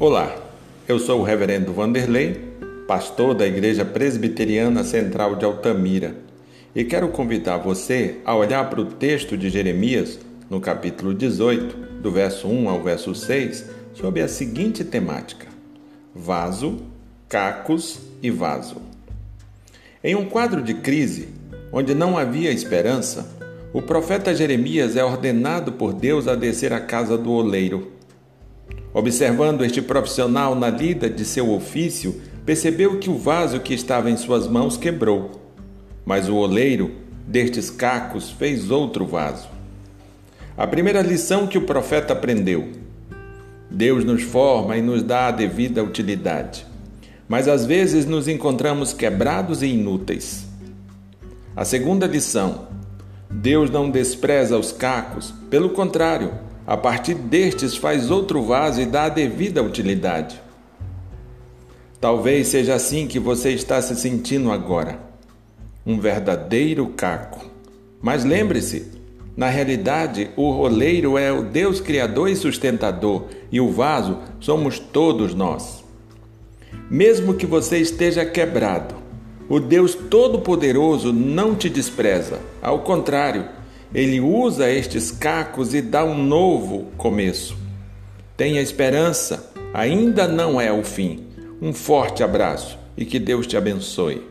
Olá, eu sou o Reverendo Vanderlei, pastor da Igreja Presbiteriana Central de Altamira, e quero convidar você a olhar para o texto de Jeremias, no capítulo 18, do verso 1 ao verso 6, sob a seguinte temática: vaso, cacos e vaso. Em um quadro de crise, onde não havia esperança, o profeta Jeremias é ordenado por Deus a descer à casa do oleiro Observando este profissional na lida de seu ofício, percebeu que o vaso que estava em suas mãos quebrou. Mas o oleiro destes cacos fez outro vaso. A primeira lição que o profeta aprendeu: Deus nos forma e nos dá a devida utilidade, mas às vezes nos encontramos quebrados e inúteis. A segunda lição: Deus não despreza os cacos, pelo contrário, a partir destes, faz outro vaso e dá a devida utilidade. Talvez seja assim que você está se sentindo agora. Um verdadeiro caco. Mas lembre-se, na realidade, o roleiro é o Deus Criador e sustentador, e o vaso somos todos nós. Mesmo que você esteja quebrado, o Deus Todo-Poderoso não te despreza. Ao contrário, ele usa estes cacos e dá um novo começo. Tenha esperança, ainda não é o fim. Um forte abraço e que Deus te abençoe.